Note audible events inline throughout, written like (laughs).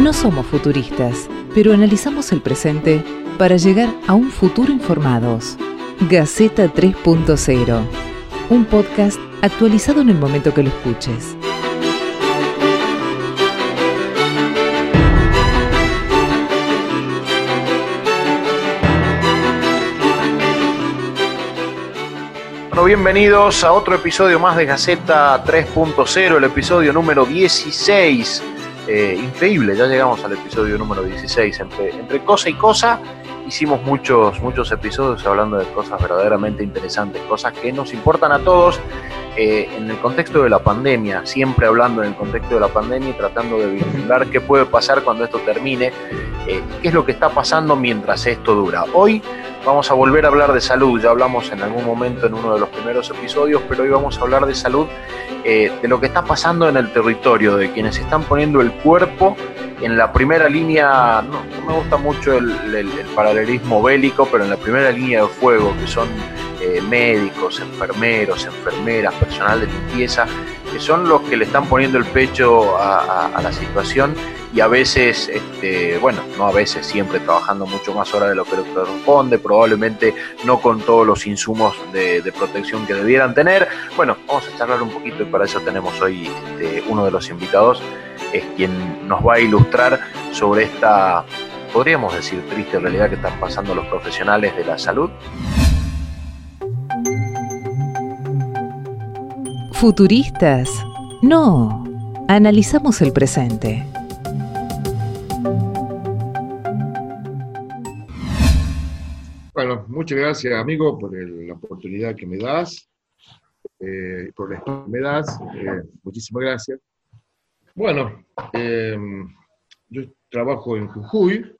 No somos futuristas, pero analizamos el presente para llegar a un futuro informados. Gaceta 3.0, un podcast actualizado en el momento que lo escuches. Bueno, bienvenidos a otro episodio más de Gaceta 3.0, el episodio número 16. Eh, increíble, ya llegamos al episodio número 16. Entre, entre cosa y cosa hicimos muchos, muchos episodios hablando de cosas verdaderamente interesantes, cosas que nos importan a todos eh, en el contexto de la pandemia, siempre hablando en el contexto de la pandemia y tratando de vislumbrar qué puede pasar cuando esto termine, eh, qué es lo que está pasando mientras esto dura. Hoy vamos a volver a hablar de salud, ya hablamos en algún momento en uno de los primeros episodios, pero hoy vamos a hablar de salud, eh, de lo que está pasando en el territorio, de quienes están poniendo el cuerpo en la primera línea, no, me gusta mucho el, paralelismo bélico, pero en la primera línea de fuego, que son eh, médicos, enfermeros, enfermeras, personal de limpieza, que son los que le están poniendo el pecho a, la situación y a veces, este, bueno, no a veces, siempre trabajando mucho más horas de lo que corresponde, probablemente no con todos los insumos de, protección que debieran tener. Bueno, vamos a charlar un poquito y para eso tenemos hoy este, uno de los invitados es quien nos va a ilustrar sobre esta, podríamos decir, triste realidad que están pasando los profesionales de la salud. Futuristas. No, analizamos el presente. Bueno, muchas gracias amigo por la oportunidad que me das, eh, por la espacio que me das. Eh, muchísimas gracias. Bueno, em, yo trabajo en Jujuy,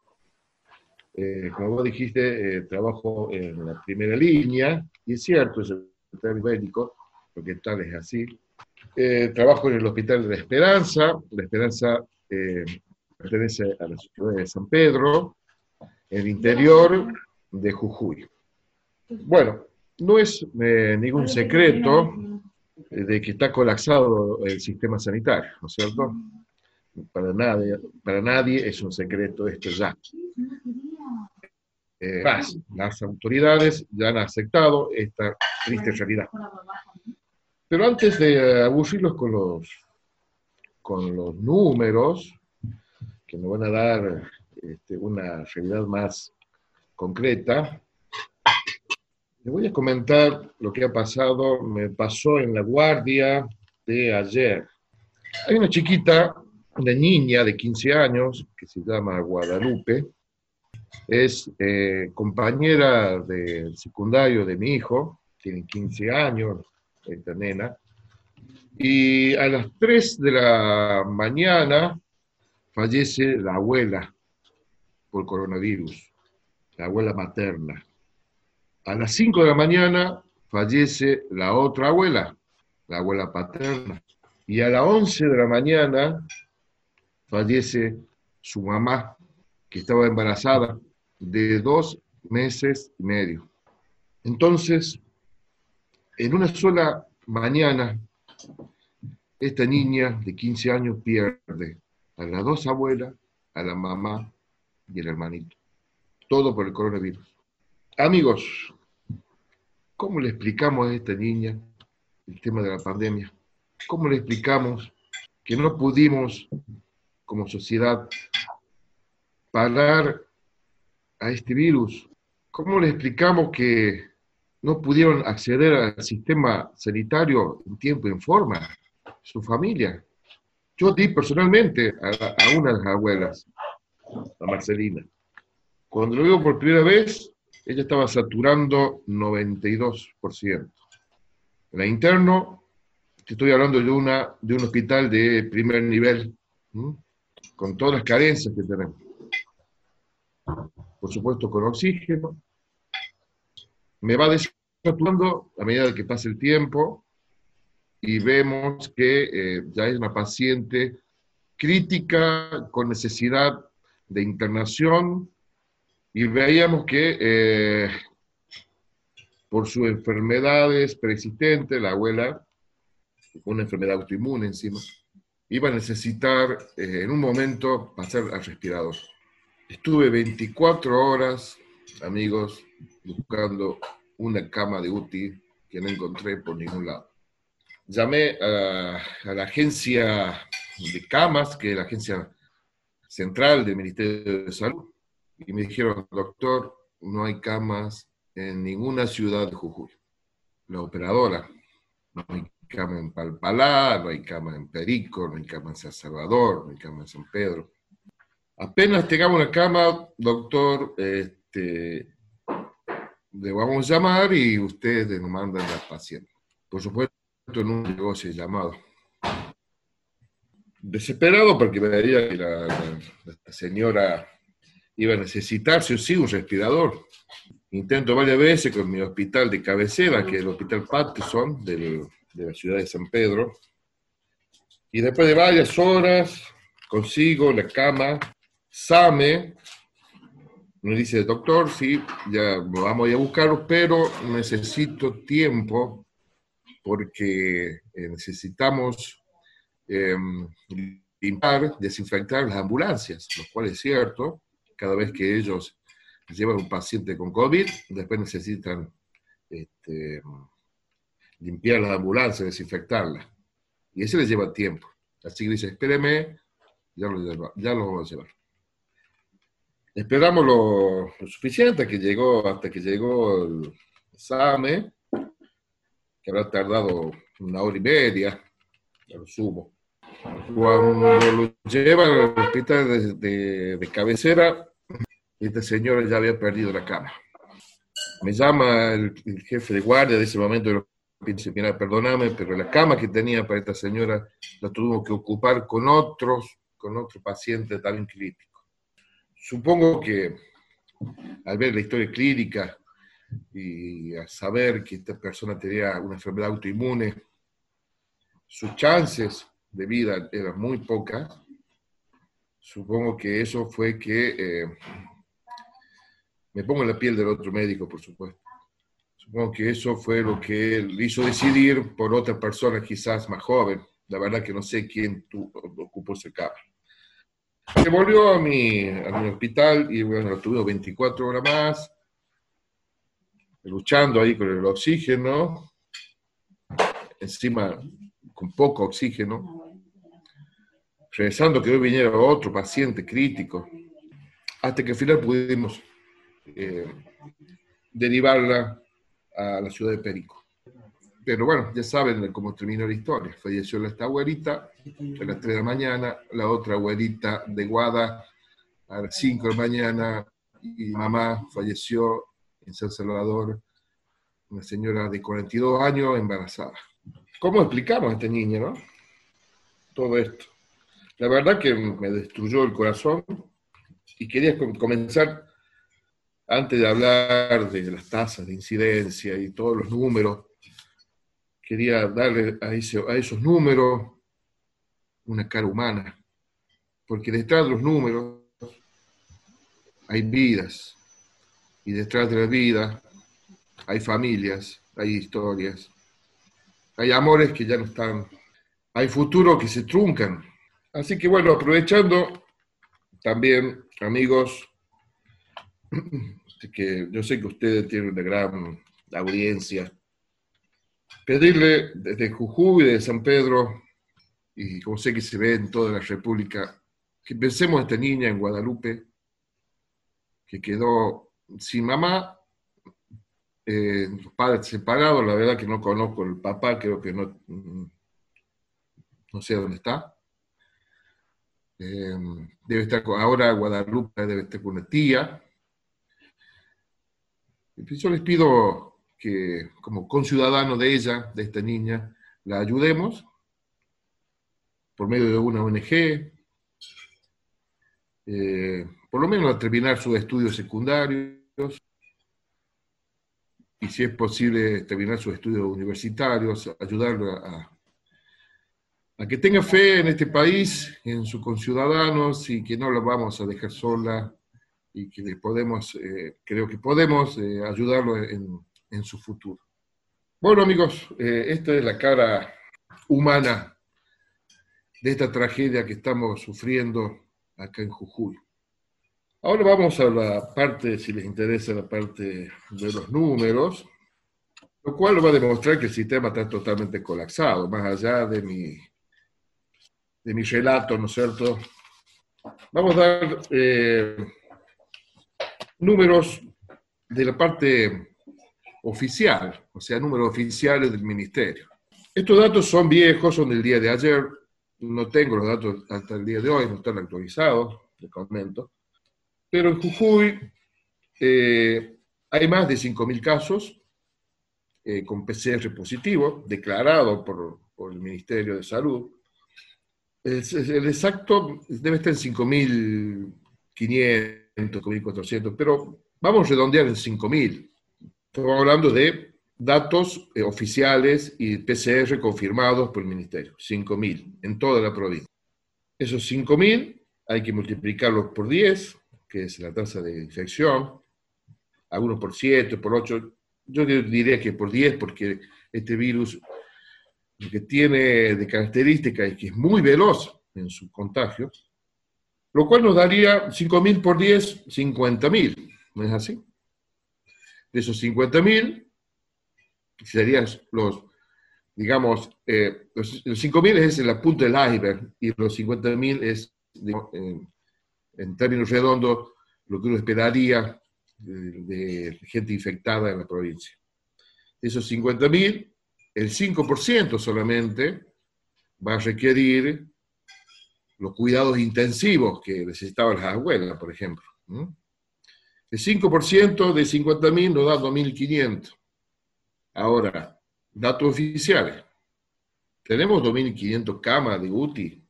eh, como vos dijiste, trabajo en la primera línea, y es cierto, es el hospital médico, porque tal es así. Eh, trabajo en el Hospital de la Esperanza, la Esperanza pertenece a la ciudad de San Pedro, el interior de Jujuy. Bueno, no es ningún secreto de que está colapsado el sistema sanitario, ¿no es cierto? Para nadie, para nadie es un secreto esto ya. Eh, las autoridades ya han aceptado esta triste realidad. Pero antes de aburrirlos con los, con los números, que nos van a dar este, una realidad más concreta, le voy a comentar lo que ha pasado, me pasó en la guardia de ayer. Hay una chiquita, una niña de 15 años, que se llama Guadalupe, es eh, compañera del secundario de mi hijo, tiene 15 años, esta nena, y a las 3 de la mañana fallece la abuela por coronavirus, la abuela materna. A las 5 de la mañana fallece la otra abuela, la abuela paterna. Y a las 11 de la mañana fallece su mamá, que estaba embarazada de dos meses y medio. Entonces, en una sola mañana, esta niña de 15 años pierde a las dos abuelas, a la mamá y el hermanito. Todo por el coronavirus. Amigos, ¿cómo le explicamos a esta niña el tema de la pandemia? ¿Cómo le explicamos que no pudimos, como sociedad, parar a este virus? ¿Cómo le explicamos que no pudieron acceder al sistema sanitario en tiempo y en forma? Su familia. Yo di personalmente a, a una de las abuelas, a Marcelina. Cuando lo veo por primera vez, ella estaba saturando 92%. En la interno, te estoy hablando de, una, de un hospital de primer nivel, con todas las carencias que tenemos. Por supuesto, con oxígeno. Me va desaturando a medida que pasa el tiempo y vemos que eh, ya es una paciente crítica con necesidad de internación y veíamos que eh, por sus enfermedades preexistentes, la abuela, una enfermedad autoinmune encima, iba a necesitar eh, en un momento pasar al respirador. Estuve 24 horas, amigos, buscando una cama de UTI que no encontré por ningún lado. Llamé a, la agencia de camas, que es la agencia central del Ministerio de Salud, y me dijeron, doctor, no hay camas en ninguna ciudad de Jujuy. La operadora, no hay cama en Palpalá, no hay cama en Perico, no hay cama en San Salvador, no hay cama en San Pedro. Apenas tengamos una cama, doctor, este, le vamos a llamar y ustedes nos mandan la paciente. Por supuesto, en un negocio llamado. Desesperado porque veía que la, señora iba a necesitar sí o sí un respirador. Intento varias veces con mi hospital de cabecera, que es el Hospital Patterson del, de la ciudad de San Pedro. Y después de varias horas consigo la cama, SAME, me dice, doctor, sí, ya vamos a buscarlo, pero necesito tiempo porque eh, necesitamos em, limpiar, desinfectar las ambulancias, lo cual es cierto, cada vez que ellos llevan un paciente con COVID, después necesitan este, limpiar las ambulancias, desinfectarlas. Y eso les lleva tiempo. Así que dice, espéreme, ya lo, ya lo vamos a llevar. Esperamos lo, suficiente que llegó, hasta que llegó el SAME, que habrá tardado una hora y media, lo sumo. Cuando lo llevan al hospital de, de cabecera, este señor ya había perdido la cama. Me llama el, jefe de guardia de ese momento y dice, mira, perdóname, pero la cama que tenía para esta señora la tuvimos que ocupar con otros, con otro paciente también crítico. Supongo que al ver la historia clínica y a saber que esta persona tenía una enfermedad autoinmune, sus chances de vida eran muy pocas. Supongo que eso fue que eh, me pongo en la piel del otro médico, por supuesto. Supongo que eso fue lo que hizo decidir por otra persona quizás más joven. La verdad que no sé quién ocupó ese cargo. Se volvió a mi, a mi hospital y bueno, tuve 24 horas más, luchando ahí con el oxígeno, encima con poco oxígeno, rezando que hoy viniera otro paciente crítico, hasta que al final pudimos eh, derivarla a la ciudad de Perico. Pero bueno, ya saben cómo terminó la historia. Falleció esta abuelita a las 3 de la mañana, la otra abuelita de Guada a las 5 de la mañana y mamá falleció en San Salvador, una señora de 42 años embarazada. ¿Cómo explicamos a esta niña, no? Todo esto. La verdad que me destruyó el corazón y quería comenzar antes de hablar de las tasas de incidencia y todos los números, quería darle a, esos números una cara humana, porque detrás de los números hay vidas, y detrás de la vida hay familias, hay historias, hay amores que ya no están, hay futuros que se truncan. Así que bueno, aprovechando también, amigos, (clears throat) que yo sé que ustedes tienen una gran audiencia. Pedirle desde Jujuy, de San Pedro, y como sé que se ve en toda la República, que pensemos a esta niña en Guadalupe, que quedó sin mamá, eh, padres separados, la verdad que no conozco el papá, creo que no, no sé dónde está. Eh, debe estar ahora Guadalupe, debe estar con una tía, yo les pido que, como conciudadano de ella, de esta niña, la ayudemos por medio de una ONG, eh, por lo menos a terminar sus estudios secundarios y si es posible terminar sus estudios universitarios, ayudarlo a, a que tenga fe en este país, en sus conciudadanos y que no la vamos a dejar sola y que podemos, eh, creo que podemos eh, ayudarlo en, en, su futuro. Bueno amigos, eh, esta es la cara humana de esta tragedia que estamos sufriendo acá en Jujuy. Ahora vamos a la parte, si les interesa, la parte de los números, lo cual va a demostrar que el sistema está totalmente colapsado, más allá de mi, de mi relato, ¿no es cierto? Vamos a dar eh, números de la parte oficial, o sea, números oficiales del ministerio. Estos datos son viejos, son del día de ayer, no tengo los datos hasta el día de hoy, no están actualizados, les comento. Pero en Jujuy eh, hay más de 5.000 casos eh, con PCR positivo, declarado por, el Ministerio de Salud. El, el exacto debe estar en 5.500, 5.400, pero vamos a redondear en 5.000. Estamos hablando de datos eh, oficiales y PCR confirmados por el Ministerio, 5.000 en toda la provincia. Esos 5.000 hay que multiplicarlos por 10, que es la tasa de infección, algunos por 7, por 8, yo diría que por 10, porque este virus lo que tiene de característica es que es muy veloz en su contagio, lo cual nos daría 5.000 por 10, 50.000, ¿no es así? De esos 50.000, serían los, digamos, eh, los, 5.000 es la punta del iceberg y los 50.000 es, en términos redondos, lo que uno esperaría de, gente infectada en la provincia. De esos 50.000, el 5% solamente va a requerir los cuidados intensivos que necesitaban las abuelas, por ejemplo. El 5% de 50.000 nos da 2.500. Ahora, datos oficiales. Tenemos 2.500 camas de UTI.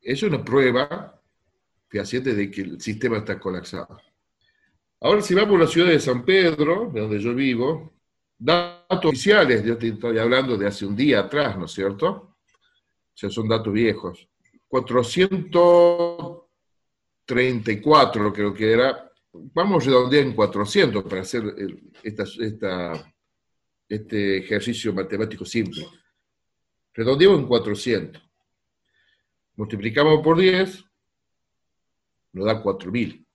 Es una prueba fehaciente de que el sistema está colapsado. Ahora, si vamos a la ciudad de San Pedro, de donde yo vivo, datos oficiales, yo estoy hablando de hace un día atrás, ¿no es cierto? O sea, son datos viejos. 434 creo que era. Vamos a redondear en 400 para hacer esta, este ejercicio matemático simple. Redondeamos en 400. Multiplicamos por 10, nos da 4.000,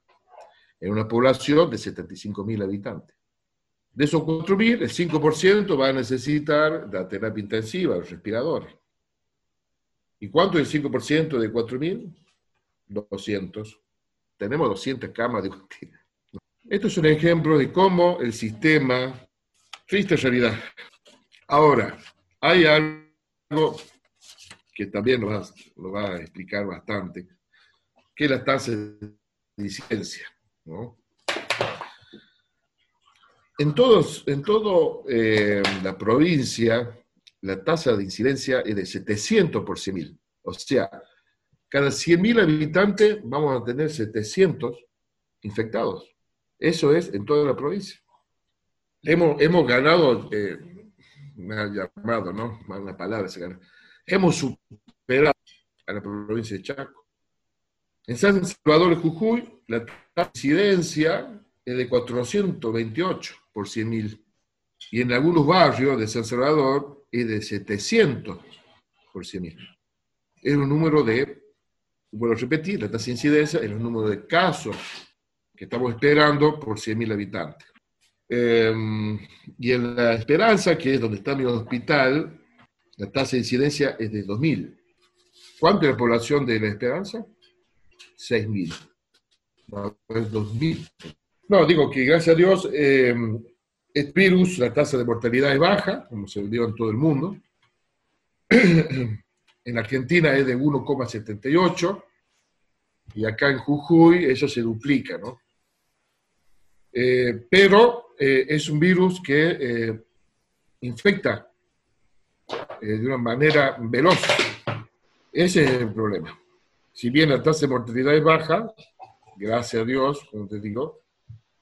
en una población de 75.000 habitantes. De esos 4.000, el 5% va a necesitar la terapia intensiva, los respiradores. ¿Y cuánto es el 5% de 4.000? 200. Tenemos 200 camas de (laughs) Esto es un ejemplo de cómo el sistema, triste realidad. Ahora, hay algo que también nos va, a explicar bastante, que es la tasa de incidencia. ¿no? En, todos, en todo eh, la provincia, la tasa de incidencia es de 700 por 100.000. O sea, cada 100.000 habitantes vamos a tener 700 infectados. Eso es en toda la provincia. Hemos, hemos ganado, eh, me ha llamado, ¿no? Una palabra se gana. Hemos superado a la provincia de Chaco. En San Salvador de Jujuy, la incidencia es de 428 por 100.000. Y en algunos barrios de San Salvador es de 700 por 100.000. Es un número de, vuelvo a repetir, la tasa de incidencia es el número de casos que estamos esperando por 100.000 habitantes. Em, y en La Esperanza, que es donde está mi hospital, la tasa de incidencia es de 2.000. ¿Cuánto es la población de La Esperanza? 6.000. No, es 2.000. No, digo que gracias a Dios, eh, virus, la tasa de mortalidad es baja, como se dio en todo el mundo. (clears throat) en Argentina es de 1,78 y acá en Jujuy eso se duplica, ¿no? Eh, pero eh, es un virus que eh, infecta de una manera veloz. Ese es el problema si bien la tasa de mortalidad es baja, gracias a Dios, como te digo,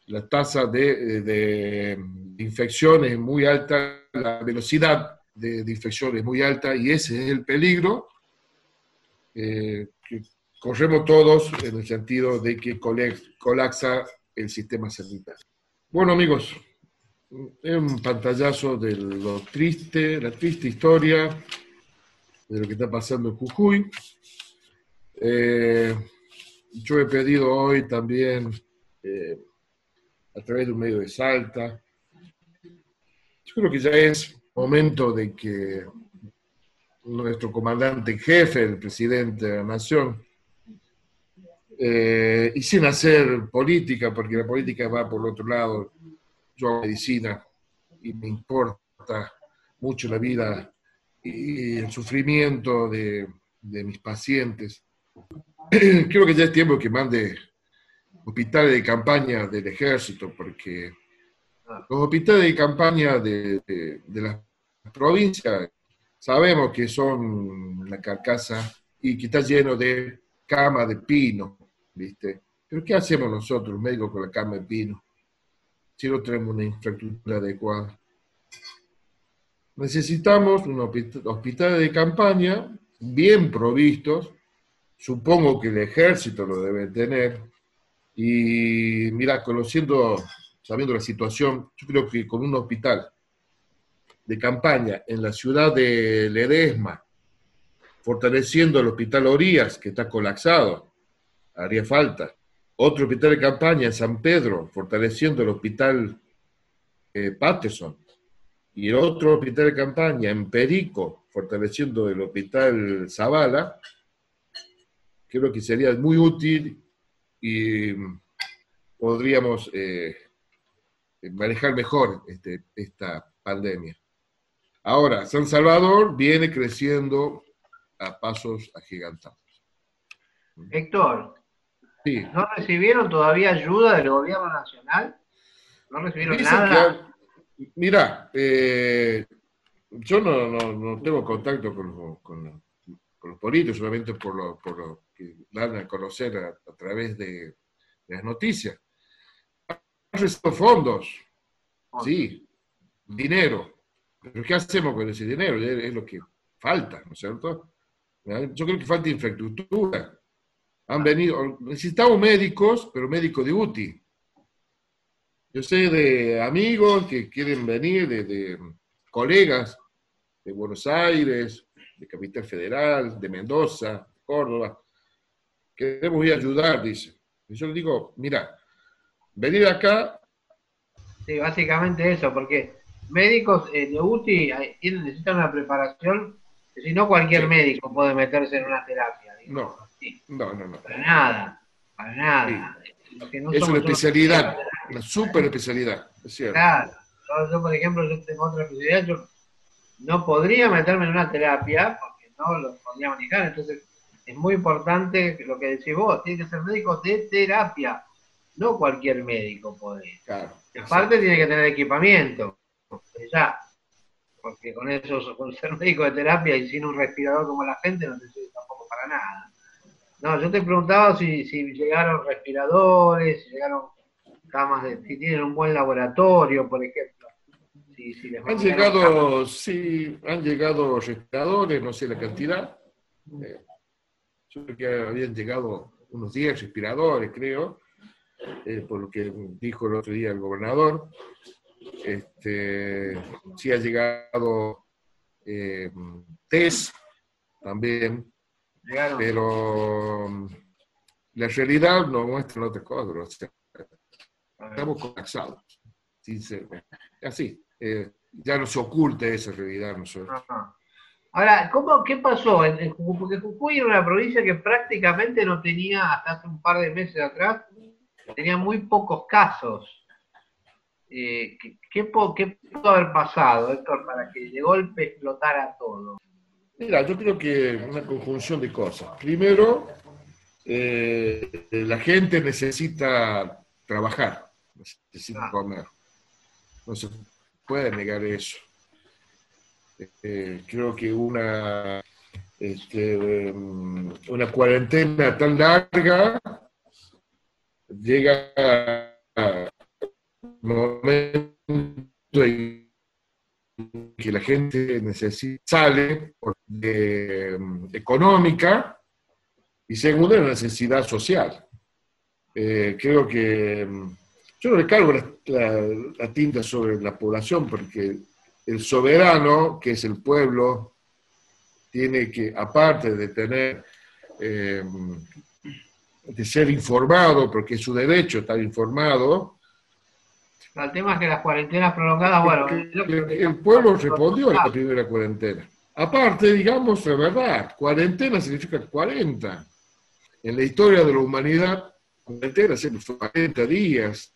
la tasa de, de, infección es muy alta, la velocidad de, de, infección es muy alta y ese es el peligro eh, que corremos todos en el sentido de que colapsa el sistema sanitario. Bueno amigos, es un pantallazo de lo triste, la triste historia de lo que está pasando en Jujuy. Eh, yo he pedido hoy también, eh, a través de un medio de Salta, yo creo que ya es momento de que nuestro comandante jefe, el presidente de la Nación, eh, y sin hacer política, porque la política va por otro lado, yo hago medicina y me importa mucho la vida y el sufrimiento de, de mis pacientes. (clears throat) Creo que ya es tiempo que mande hospitales de campaña del ejército, porque los hospitales de campaña de, de, de las provincias sabemos que son una carcasa y que está lleno de cama de pino, ¿viste? Pero ¿qué hacemos nosotros, médicos, con la cama de pino? Si no tenemos una infraestructura adecuada. Necesitamos un hospital de campaña bien provistos, supongo que el ejército lo debe tener, y mira, conociendo, sabiendo la situación, yo creo que con un hospital de campaña en la ciudad de Ledesma, fortaleciendo el hospital Orías, que está colapsado, haría falta. Otro hospital de campaña en San Pedro, fortaleciendo el hospital eh, Patterson y otro hospital de campaña en Perico, fortaleciendo el hospital Zavala, creo que sería muy útil y podríamos eh, manejar mejor este, esta pandemia. Ahora, San Salvador viene creciendo a pasos agigantados. Héctor, sí. ¿no recibieron todavía ayuda del gobierno nacional? ¿No recibieron Dicen nada? Mira, eh, yo no, no, no, tengo contacto con, con, con, los políticos, solamente por lo, por lo, que dan a conocer a, a través de, de, las noticias. Recibido fondos, sí, dinero. Pero ¿qué hacemos con ese dinero? Es lo que falta, ¿no es cierto? Yo creo que falta infraestructura. Han venido, necesitamos médicos, pero médicos de UTI. Yo sé de amigos que quieren venir, de, de, colegas de Buenos Aires, de Capital Federal, de Mendoza, de Córdoba. Queremos ir a ayudar, dice. Y yo le digo, mira, venir acá. Sí, básicamente eso, porque médicos eh, de UTI tienen, necesitan una preparación, que si no cualquier sí. médico puede meterse en una terapia. No, sí. no, no, no. Para nada, para nada. Sí. No es una especialidad, una super especialidad, es cierto. Claro, yo, yo, por ejemplo, yo tengo otra especialidad, yo no podría meterme en una terapia porque no lo podría manejar, entonces es muy importante lo que decís vos, tiene que ser médico de terapia, no cualquier médico puede. Claro, Aparte tiene que tener equipamiento, ya, porque con eso, (laughs) con ser médico de terapia y sin un respirador como la gente no te sirve tampoco para nada. No, yo te preguntaba si, si llegaron respiradores, si llegaron camas, de, si tienen un buen laboratorio, por ejemplo. Si, si les han llegado, sí, han llegado respiradores, no sé la cantidad. Eh, yo creo que habían llegado unos 10 respiradores, creo, eh, por lo que dijo el otro día el gobernador. Este, sí ha llegado eh, test también, Llegaron. pero um, la realidad nos muestra otra cosa. O sea, estamos colapsados. Así, eh, ya no se oculta esa realidad nosotros. Ajá. Ahora, ¿cómo, ¿qué pasó? Porque Jujuy era una provincia que prácticamente no tenía, hasta hace un par de meses atrás, tenía muy pocos casos. Eh, ¿qué, qué, ¿Qué pudo haber pasado, Héctor, para que de golpe explotara todo? Mira, yo creo que una conjunción de cosas. Primero, eh, la gente necesita trabajar, necesita Ah. comer. No se puede negar eso. Eh, creo que una, este, um, una cuarentena tan larga llega un momento en que la gente necesita, sale um, económica y segundo, la necesidad social. Eh, creo que um, yo no le cargo la, tinta sobre la población porque el soberano, que es el pueblo, tiene que, aparte de tener, eh, de ser informado, porque es su derecho estar informado, el tema es que las cuarentenas prolongadas, bueno... El, pueblo respondió a la primera cuarentena. Aparte, digamos la verdad, cuarentena significa 40. En la historia de la humanidad, cuarentena siempre fue 40 días.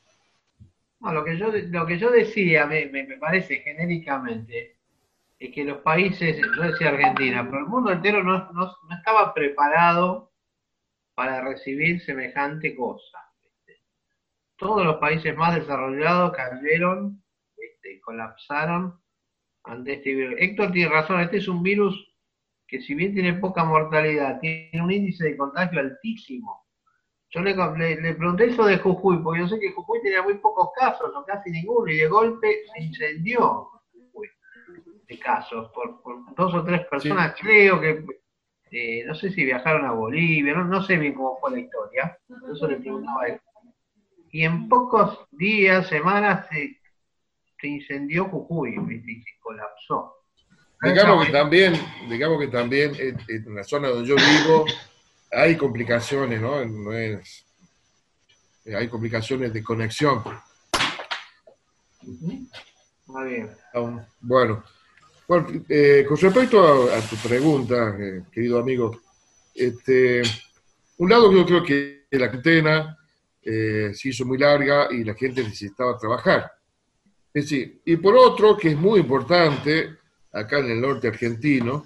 lo, que yo, lo que yo decía, me, me, parece genéricamente, es que los países, yo decía Argentina, pero el mundo entero no, no, no estaba preparado para recibir semejante cosa todos los países más desarrollados cayeron, este, colapsaron ante este virus. Héctor tiene razón, este es un virus que si bien tiene poca mortalidad, tiene un índice de contagio altísimo. Yo le, le, pregunté eso de Jujuy, porque yo sé que Jujuy tenía muy pocos casos, o casi ninguno, y de golpe se incendió de casos por, dos o tres personas, creo que, eh, no sé si viajaron a Bolivia, no, no, sé bien cómo fue la historia, eso le preguntaba a él y en pocos días, semanas, se, incendió Jujuy y se colapsó. Digamos que también, digamos que también en, la zona donde yo vivo hay complicaciones, ¿no? no es, hay complicaciones de conexión. bien. Bueno, bueno eh, con respecto a, tu pregunta, eh, querido amigo, este, un lado yo creo que la antena eh, se hizo muy larga y la gente necesitaba trabajar. Es decir, y por otro, que es muy importante, acá en el norte argentino,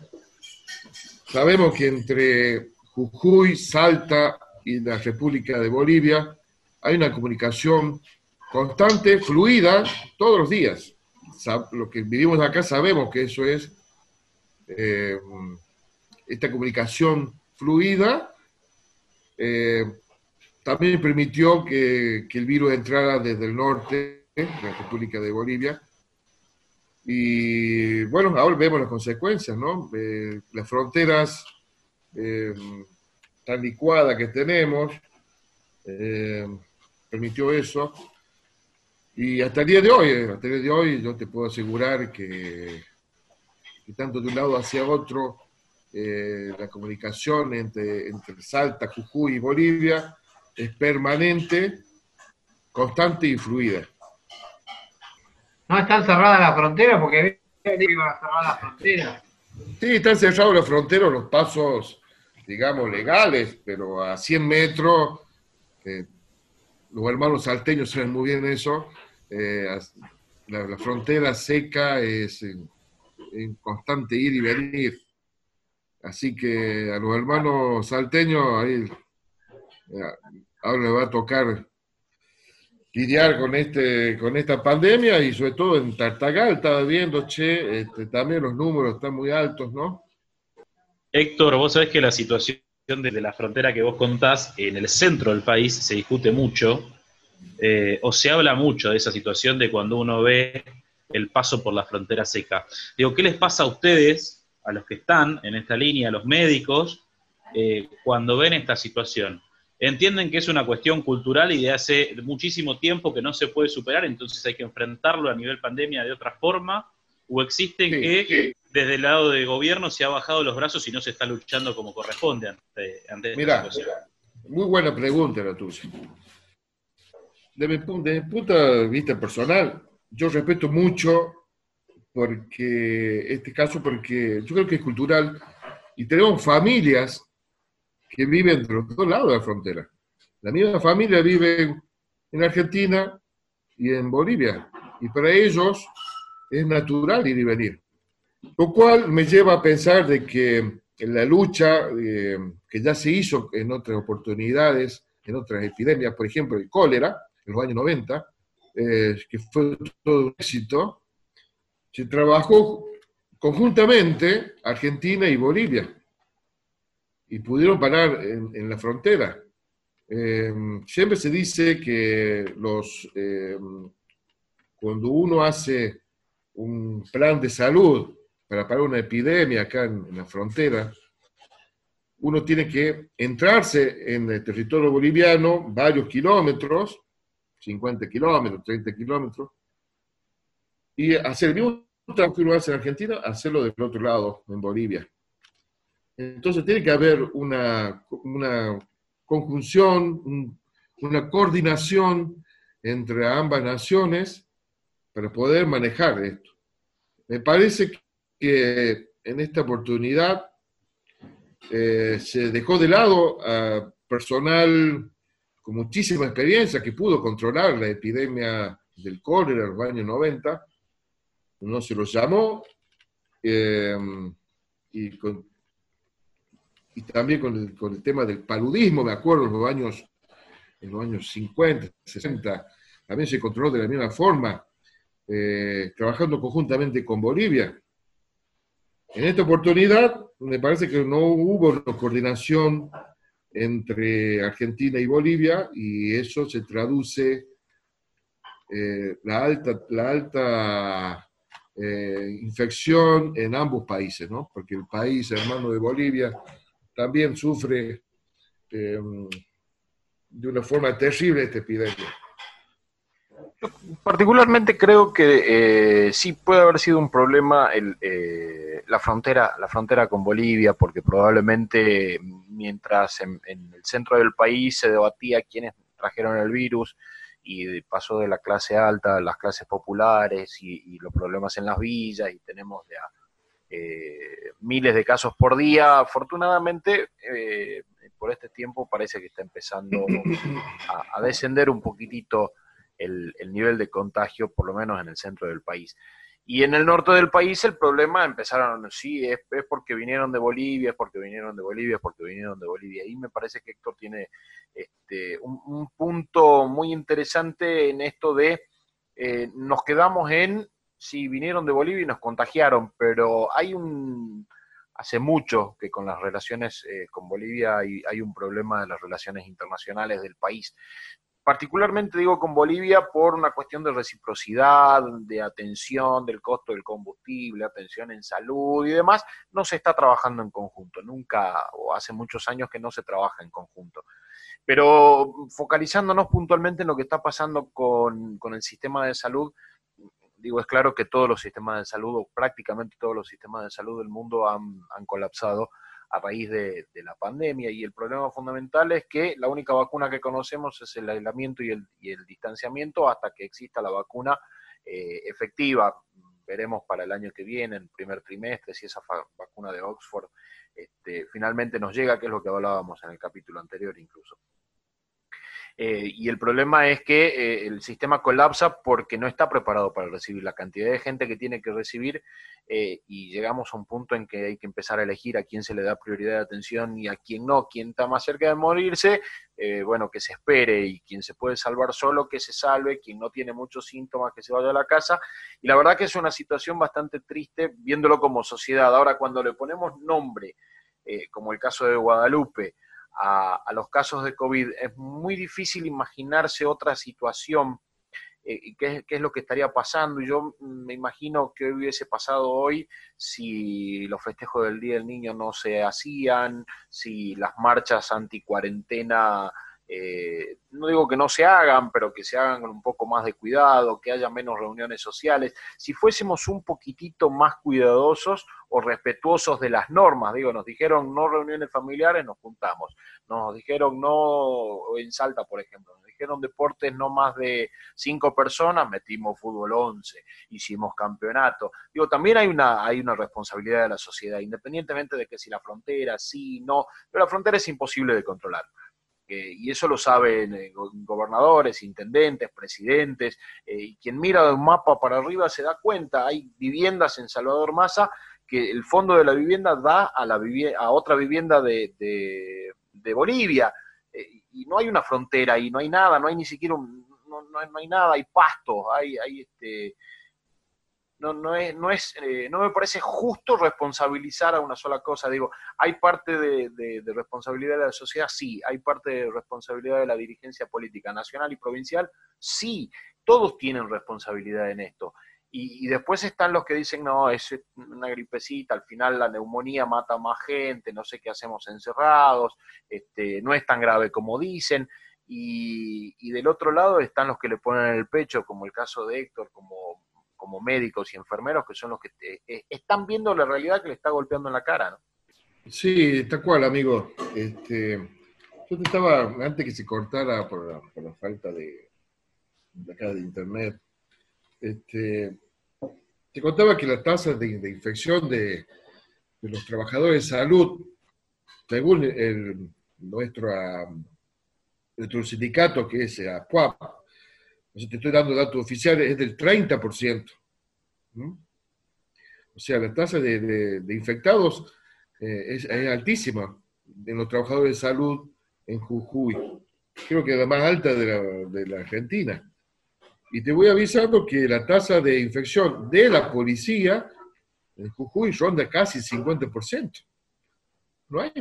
sabemos que entre Jujuy, Salta y la República de Bolivia hay una comunicación constante, fluida, todos los días. Lo que vivimos acá sabemos que eso es eh, esta comunicación fluida, eh, también permitió que, el virus entrara desde el norte, la República de Bolivia. Y bueno, ahora vemos las consecuencias, ¿no? Eh, las fronteras tan licuadas que tenemos permitió eso. Y hasta el día de hoy, hasta el día de hoy, yo te puedo asegurar que, que tanto de un lado hacia otro, la comunicación entre, entre Salta, Jujuy y Bolivia es permanente, constante y fluida. No están cerradas las fronteras porque iban a cerrar las fronteras. Sí, están cerrados las fronteras, los pasos, digamos, legales, pero a 100 metros, eh, los hermanos salteños saben muy bien eso, eh, la, frontera seca es en, constante ir y venir. Así que a los hermanos salteños ahí ahora le va a tocar lidiar con este con esta pandemia y sobre todo en Tartagal estaba viendo, che, este, también los números están muy altos, ¿no? Héctor, vos sabés que la situación desde la frontera que vos contás en el centro del país se discute mucho, eh, o se habla mucho de esa situación de cuando uno ve el paso por la frontera seca. Digo, ¿qué les pasa a ustedes, a los que están en esta línea, a los médicos, eh, cuando ven esta situación? entienden que es una cuestión cultural y de hace muchísimo tiempo que no se puede superar, entonces hay que enfrentarlo a nivel pandemia de otra forma, o existen que desde el lado de gobierno se ha bajado los brazos y no se está luchando como corresponde ante, ante Mira, muy buena pregunta la tuya. Desde mi, punto de vista personal, yo respeto mucho porque este caso, porque yo creo que es cultural y tenemos familias que viven de los dos lados de la frontera. La misma familia vive en Argentina y en Bolivia, y para ellos es natural ir y venir. Lo cual me lleva a pensar de que en la lucha eh, que ya se hizo en otras oportunidades, en otras epidemias, por ejemplo el cólera, en los años 90, eh, que fue todo un éxito, se trabajó conjuntamente Argentina y Bolivia y pudieron parar en, la frontera. Eh, siempre se dice que los, eh, cuando uno hace un plan de salud para parar una epidemia acá en, la frontera, uno tiene que entrarse en el territorio boliviano varios kilómetros, 50 kilómetros, 30 kilómetros, y hacer el mismo trabajo que uno hace en Argentina, hacerlo del otro lado, en Bolivia. Entonces tiene que haber una, una conjunción, una coordinación entre ambas naciones para poder manejar esto. Me parece que en esta oportunidad eh, se dejó de lado a personal con muchísima experiencia que pudo controlar la epidemia del cólera en los años 90, no se los llamó, eh, y, también con el, tema del paludismo, me acuerdo, en los años, en los años 50, 60, también se controló de la misma forma, eh, trabajando conjuntamente con Bolivia. En esta oportunidad, me parece que no hubo coordinación entre Argentina y Bolivia y eso se traduce eh, la alta, la alta eh, infección en ambos países, ¿no? porque el país hermano de Bolivia también sufre em, de una forma terrible esta epidemia. Particularmente creo que eh, sí puede haber sido un problema el, la frontera, la frontera con Bolivia, porque probablemente mientras en, el centro del país se debatía quiénes trajeron el virus y pasó de la clase alta a las clases populares y, los problemas en las villas y tenemos ya eh, miles de casos por día. Afortunadamente, eh, por este tiempo parece que está empezando (coughs) a, descender un poquitito el, nivel de contagio, por lo menos en el centro del país. Y en el norte del país el problema empezaron, sí, es, porque vinieron de Bolivia, es porque vinieron de Bolivia, es porque vinieron de Bolivia. Y me parece que Héctor tiene este, un, punto muy interesante en esto de eh, nos quedamos en, sí, vinieron de Bolivia y nos contagiaron, pero hay un, hace mucho que con las relaciones eh, con Bolivia hay, hay, un problema de las relaciones internacionales del país particularmente digo con Bolivia por una cuestión de reciprocidad, de atención del costo del combustible, atención en salud y demás, no se está trabajando en conjunto, nunca o hace muchos años que no se trabaja en conjunto. Pero focalizándonos puntualmente en lo que está pasando con, el sistema de salud, digo, es claro que todos los sistemas de salud, o prácticamente todos los sistemas de salud del mundo han, han colapsado a raíz de, la pandemia. Y el problema fundamental es que la única vacuna que conocemos es el aislamiento y el, distanciamiento hasta que exista la vacuna eh, efectiva. Veremos para el año que viene, en el primer trimestre, si esa vacuna de Oxford este, finalmente nos llega, que es lo que hablábamos en el capítulo anterior incluso. Eh, y el problema es que eh, el sistema colapsa porque no está preparado para recibir la cantidad de gente que tiene que recibir eh, y llegamos a un punto en que hay que empezar a elegir a quién se le da prioridad de atención y a quién no, quién está más cerca de morirse, bueno, que se espere y quien se puede salvar solo, que se salve, quien no tiene muchos síntomas, que se vaya a la casa. Y la verdad que es una situación bastante triste viéndolo como sociedad. Ahora, cuando le ponemos nombre, como el caso de Guadalupe, a, los casos de COVID, es muy difícil imaginarse otra situación eh, qué, es lo que estaría pasando. Yo me imagino que hubiese pasado hoy si los festejos del Día del Niño no se hacían, si las marchas anti-cuarentena eh, no digo que no se hagan, pero que se hagan con un poco más de cuidado, que haya menos reuniones sociales. Si fuésemos un poquitito más cuidadosos o respetuosos de las normas, digo, nos dijeron no reuniones familiares, nos juntamos. Nos dijeron no, en Salta, por ejemplo, nos dijeron deportes no más de cinco personas, metimos fútbol 11, hicimos campeonato. Digo, también hay una, hay una responsabilidad de la sociedad, independientemente de que si la frontera, sí, no, pero la frontera es imposible de controlar y eso lo saben eh, gobernadores, intendentes, presidentes, eh, y quien mira de un mapa para arriba se da cuenta, hay viviendas en Salvador Massa que el fondo de la vivienda da a, la a otra vivienda de, Bolivia, eh, y no hay una frontera y no hay nada, no hay ni siquiera un, no, no, hay nada, hay pasto, hay, hay este, no, no, es, no, es, eh, no me parece justo responsabilizar a una sola cosa. Digo, ¿hay parte de, responsabilidad de la sociedad? Sí. ¿Hay parte de responsabilidad de la dirigencia política nacional y provincial? Sí. Todos tienen responsabilidad en esto. Y, después están los que dicen, no, es una gripecita, al final la neumonía mata más gente, no sé qué hacemos encerrados, este, no es tan grave como dicen. Y, y del otro lado están los que le ponen el pecho, como el caso de Héctor, como como médicos y enfermeros que son los que eh, están viendo la realidad que le está golpeando en la cara. ¿no? Sí, está cual, amigo. Este, yo te estaba, antes que se cortara por la, falta de, de, acá de internet, este, te contaba que las tasas de, infección de, los trabajadores de salud, según nuestro, nuestro sindicato, que es APUAP, te estoy dando datos oficiales, es del 30%. O sea, la tasa de, infectados eh, es, altísima en los trabajadores de salud en Jujuy. Creo que es la más alta de la, Argentina. Y te voy avisando que la tasa de infección de la policía en Jujuy ronda casi 50%. No hay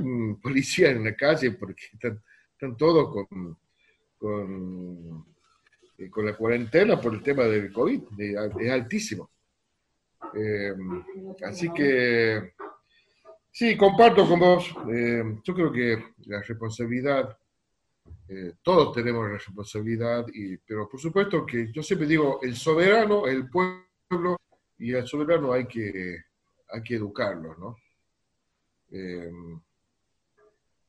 policía en la calle porque están, todos con, eh, con, la cuarentena por el tema del COVID. Es altísimo. Eh, así que Sí, comparto con vos. Eh, yo creo que la responsabilidad, todos tenemos la responsabilidad, y, pero por supuesto que yo siempre digo, el soberano, el pueblo, y al soberano hay que, hay que educarlo, ¿no?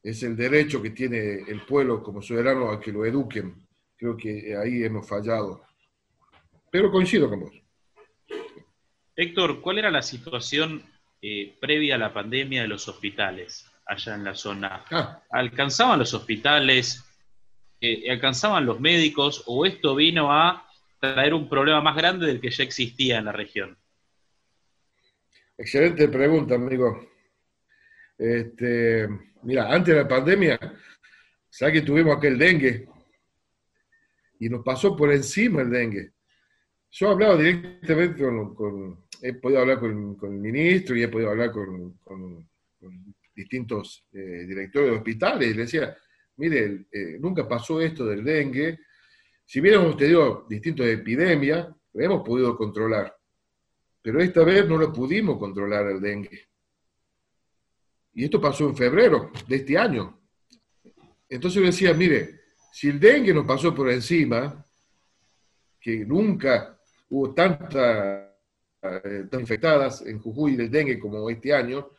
Es el derecho que tiene el pueblo como soberano a que lo eduquen. Creo que ahí hemos fallado. Pero coincido con vos. Héctor, ¿cuál era la situación eh, previa a la pandemia de los hospitales allá en la zona. Ah. ¿Alcanzaban los hospitales? Eh, ¿Alcanzaban los médicos? ¿O esto vino a traer un problema más grande del que ya existía en la región? Excelente pregunta, amigo. Este, mira, antes de la pandemia, ¿sabes que tuvimos aquel dengue? Y nos pasó por encima el dengue. Yo hablaba directamente con, he podido hablar con, el ministro y he podido hablar con, distintos eh, directores de hospitales y le decía, mire, eh, nunca pasó esto del dengue. Si hubiéramos tenido distintas epidemias, lo hemos podido controlar. Pero esta vez no lo pudimos controlar el dengue. Y esto pasó en febrero de este año. Entonces yo decía, mire, si el dengue nos pasó por encima, que nunca hubo eh, infectadas en Jujuy del dengue como este año,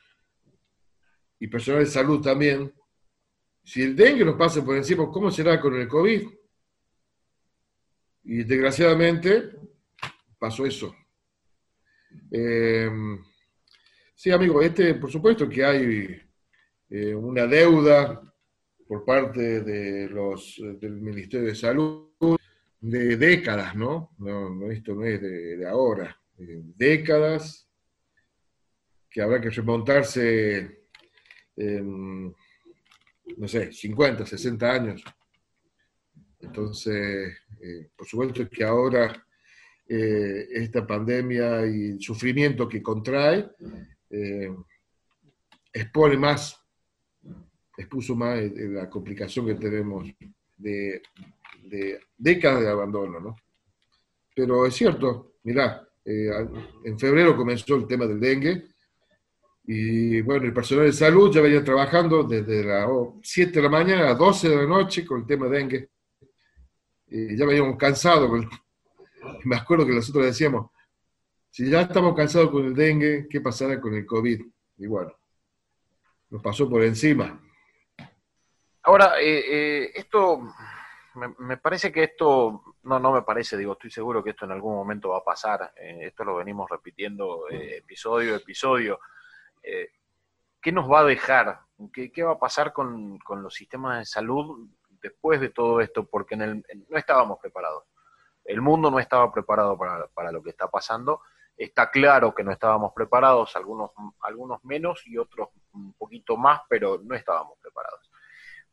y personal de salud también, si el dengue nos pasa por encima, ¿cómo será con el COVID? Y desgraciadamente pasó eso. Em, sí, amigo, este, por supuesto que hay eh, una deuda por parte de los, del Ministerio de Salud de décadas, ¿no? no, esto no es de ahora décadas, que habrá que remontarse, no sé, 50, 60 años. Entonces, eh, por supuesto que ahora eh, esta pandemia y el sufrimiento que contrae eh, expone más, expuso más la complicación que tenemos de, de décadas de abandono, ¿no? Pero es cierto, mirá, eh, en febrero comenzó el tema del dengue y bueno, el personal de salud ya venía trabajando desde las 7 de la mañana a 12 de la noche con el tema de dengue. Y ya veníamos cansados. (laughs) Me acuerdo que nosotros decíamos, si ya estamos cansados con el dengue, ¿qué pasará con el COVID? Y bueno, nos pasó por encima. Ahora, eh, eh, esto me, parece que esto, no, no me parece, digo, estoy seguro que esto en algún momento va a pasar, eh, esto lo venimos repitiendo eh, episodio a episodio. Eh, ¿Qué nos va a dejar? ¿Qué, qué va a pasar con, con, los sistemas de salud después de todo esto? Porque en el, no estábamos preparados. El mundo no estaba preparado para, para lo que está pasando. Está claro que no estábamos preparados, algunos, algunos menos y otros un poquito más, pero no estábamos preparados.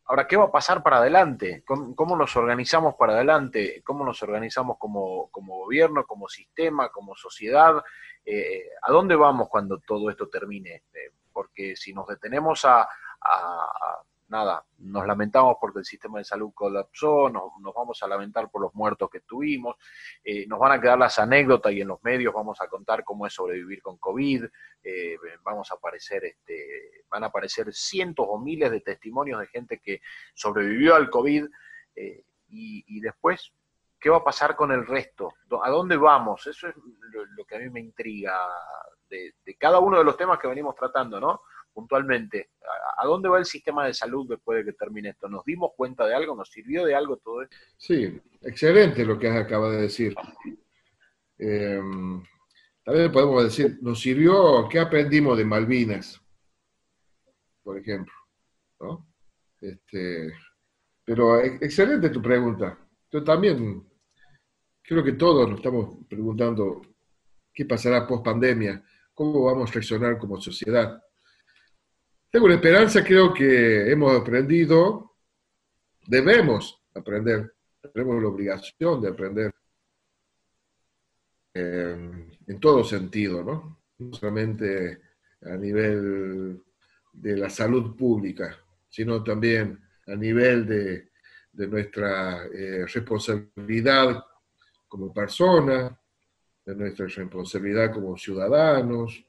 Ahora, ¿qué va a pasar para adelante? ¿Cómo, nos organizamos para adelante? ¿Cómo nos organizamos como, gobierno, como sistema, como sociedad? Eh, ¿A dónde vamos cuando todo esto termine? Eh, porque si nos detenemos a, nada, nos lamentamos porque el sistema de salud colapsó, nos, vamos a lamentar por los muertos que tuvimos, eh, nos van a quedar las anécdotas y en los medios vamos a contar cómo es sobrevivir con COVID, eh, vamos a aparecer, este, van a aparecer cientos o miles de testimonios de gente que sobrevivió al COVID eh, y, después, ¿qué va a pasar con el resto? ¿A dónde vamos? Eso es lo, que a mí me intriga de, de cada uno de los temas que venimos tratando, ¿no? Puntualmente, ¿a, dónde va el sistema de salud después de que termine esto? ¿Nos dimos cuenta de algo? ¿Nos sirvió de algo todo esto? Sí, excelente lo que acaba de decir. Eh, también podemos decir, ¿nos sirvió? ¿Qué aprendimos de Malvinas? Por ejemplo. ¿no? Este, pero excelente tu pregunta. Yo también creo que todos nos estamos preguntando qué pasará post pandemia, cómo vamos a reaccionar como sociedad. Una esperanza, creo que hemos aprendido, debemos aprender, tenemos la obligación de aprender en todo sentido, ¿no? No solamente a nivel de la salud pública, sino también a nivel de, nuestra eh, responsabilidad como persona, de nuestra responsabilidad como ciudadanos,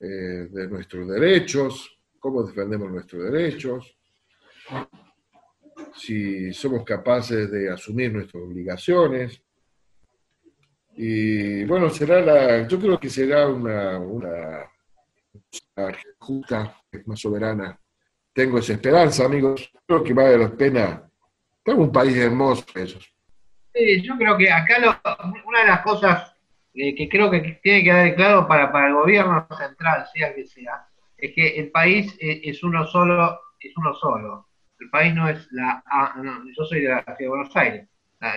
eh, de nuestros derechos, cómo defendemos nuestros derechos, si somos capaces de asumir nuestras obligaciones. Y bueno, será la, yo creo que será una, una, justa, más soberana. Tengo esa esperanza, amigos. Creo que vale la pena. Tengo un país hermoso, esos. Yo creo que acá una de las cosas eh, que creo que tiene que quedar claro para, para el gobierno central, sea que sea, es que el país eh, es uno solo, es uno solo. El país no es la, yo soy de la ciudad de Buenos Aires,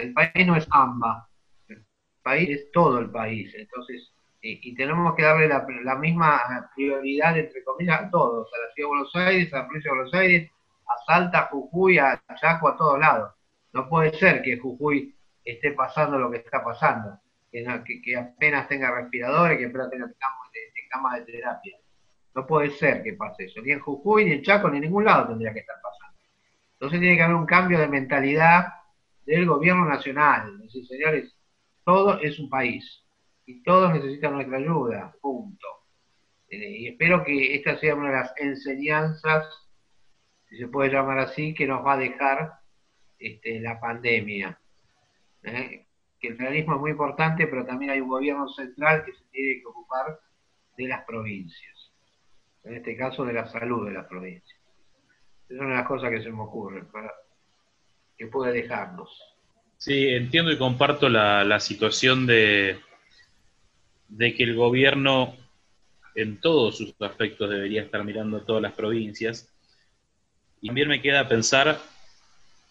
el país no es AMBA, el país es todo el país, entonces, y, tenemos que darle la, misma prioridad, entre comillas, a todos, a la ciudad de Buenos Aires, a la provincia de Buenos Aires, a Salta, a Jujuy, a Chaco, a todos lados. No puede ser que Jujuy esté pasando lo que está pasando que, apenas tenga respiradores, que apenas tenga camas de, de terapia. No puede ser que pase eso. Ni en Jujuy, ni en Chaco, ni en ningún lado tendría que estar pasando. Entonces tiene que haber un cambio de mentalidad del gobierno nacional. Decir, señores, todo es un país y todos necesitan nuestra ayuda. Punto. Eh, y espero que esta sea una de las enseñanzas, si se puede llamar así, que nos va a dejar este, la pandemia. ¿eh? Que el federalismo es muy importante, pero también hay un gobierno central que se tiene que ocupar de las provincias, en este caso de la salud de las provincias. Es una de las cosas que se me ocurre, para que pueda dejarnos. Sí, entiendo y comparto la, situación de, de que el gobierno en todos sus aspectos debería estar mirando a todas las provincias. Y también me queda pensar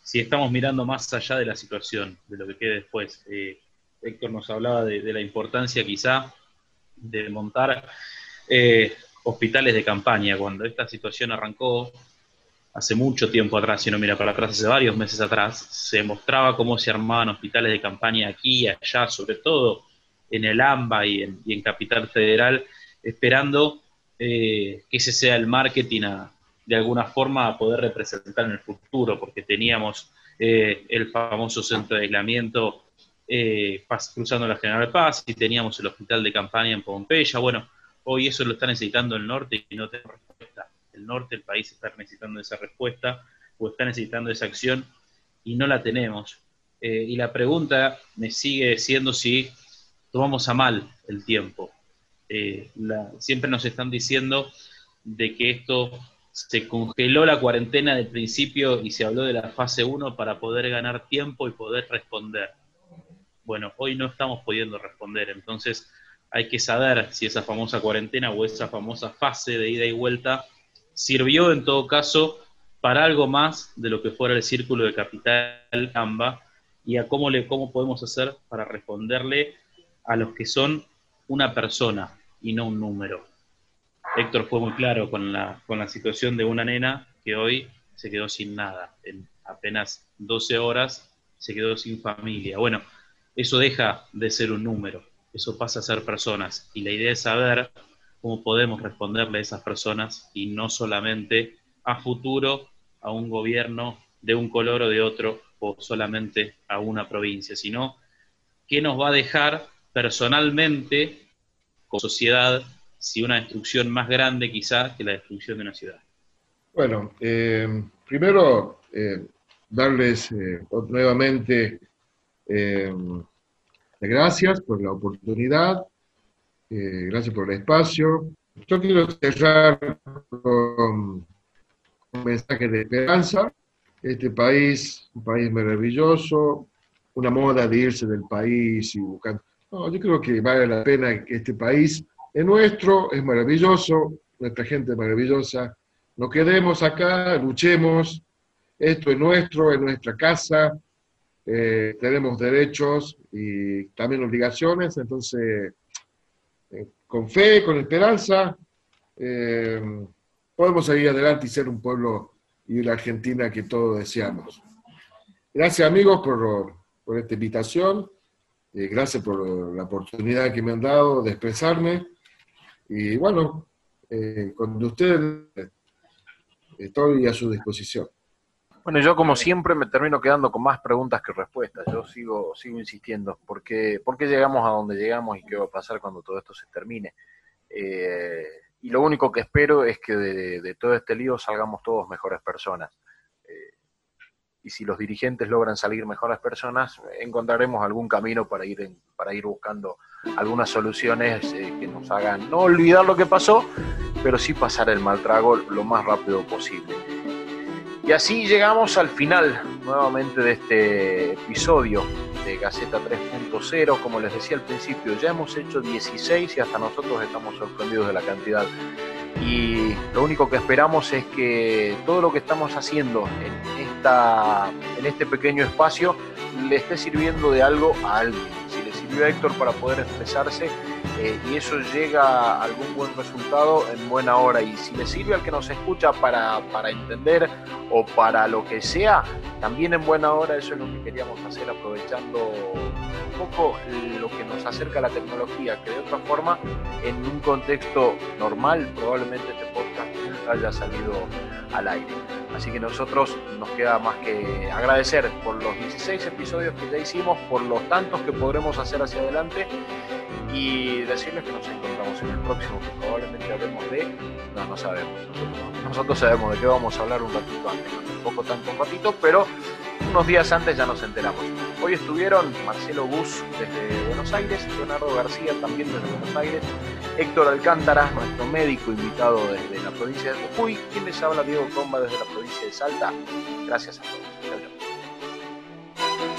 si estamos mirando más allá de la situación, de lo que quede después. Eh, Héctor nos hablaba de, la importancia quizá de montar eh, hospitales de campaña. Cuando esta situación arrancó, hace mucho tiempo atrás, si no mira para atrás, hace varios meses atrás, se mostraba cómo se armaban hospitales de campaña aquí y allá, sobre todo en el AMBA y en, Capital Federal, esperando eh, que ese sea el marketing a, de alguna forma a poder representar en el futuro, porque teníamos eh, el famoso centro de aislamiento eh, cruzando la General Paz y teníamos el hospital de campaña en Pompeya. Bueno, hoy eso lo está necesitando el norte y no tenemos respuesta. El norte del país está necesitando esa respuesta o está necesitando esa acción y no la tenemos. Eh, y la pregunta me sigue siendo si tomamos a mal el tiempo. siempre nos están diciendo de que esto se congeló la cuarentena del principio y se habló de la fase 1 para poder ganar tiempo y poder responder. Bueno, hoy no estamos pudiendo responder, entonces hay que saber si esa famosa cuarentena o esa famosa fase de ida y vuelta sirvió en todo caso para algo más de lo que fuera el círculo de capital AMBA y a cómo, le, cómo podemos hacer para responderle a los que son una persona y no un número. Héctor fue muy claro con la, con la situación de una nena que hoy se quedó sin nada. En apenas 12 horas se quedó sin familia. Bueno, eso deja de ser un número, eso pasa a ser personas. Y la idea es saber cómo podemos responderle a esas personas y no solamente a futuro a un gobierno de un color o de otro o solamente a una provincia, sino qué nos va a dejar personalmente como sociedad si una destrucción más grande quizá que la destrucción de una ciudad? Bueno, eh, primero eh, darles eh, nuevamente gracias por la oportunidad, gracias por el espacio, yo quiero cerrar con un mensaje de esperanza. Este país, un país maravilloso, una moda de irse del país y buscando. No, yo creo que vale la pena que este país es nuestro, es maravilloso, nuestra gente es maravillosa. Nos quedemos acá, luchemos, esto es nuestro, es nuestra casa, eh, tenemos derechos y también obligaciones, entonces, eh, con fe, con esperanza, eh, podemos seguir adelante y ser un pueblo y la Argentina que todos deseamos. Gracias amigos por, por esta invitación, gracias por la oportunidad que me han dado de expresarme y bueno, con ustedes estoy a su disposición. Bueno, yo como siempre me termino quedando con más preguntas que respuestas. Yo sigo, sigo insistiendo. ¿Por qué, llegamos a donde llegamos y qué va a pasar cuando todo esto se termine? Eh, y lo único que espero es que de, todo este lío salgamos todos mejores personas. Y si los dirigentes logran salir mejores personas, encontraremos algún camino para ir, para ir buscando algunas soluciones eh, que nos hagan no olvidar lo que pasó, pero sí pasar el mal trago lo más rápido posible. Y así llegamos al final nuevamente de este episodio de Gaceta 3.0. Como les decía al principio, ya hemos hecho 16 y hasta nosotros estamos sorprendidos de la cantidad. Y lo único que esperamos es que todo lo que estamos haciendo en, esta, en este pequeño espacio le esté sirviendo de algo a alguien. Si le sirvió a Héctor para poder expresarse, eh, y eso llega a algún buen resultado en buena hora. Y si le sirve al que nos escucha para, para, entender o para lo que sea, también en buena hora, eso es lo que queríamos hacer, aprovechando un poco lo que nos acerca a la tecnología, que de otra forma, en un contexto normal, probablemente este podcast haya salido al aire. Así que nosotros nos queda más que agradecer por los 16 episodios que ya hicimos, por los tantos que podremos hacer hacia adelante y decirles que nos encontramos en el próximo, que probablemente hablemos de, no, no sabemos, nosotros, sabemos de qué vamos a hablar un ratito antes, un poco tanto un ratito, pero unos días antes ya nos enteramos. Hoy estuvieron Marcelo Bus desde Buenos Aires, Leonardo García también desde Buenos Aires, Héctor Alcántara, nuestro médico invitado desde la provincia de Jujuy, quien les habla Diego Comba desde la provincia de Salta. Gracias a todos. Chau, chau.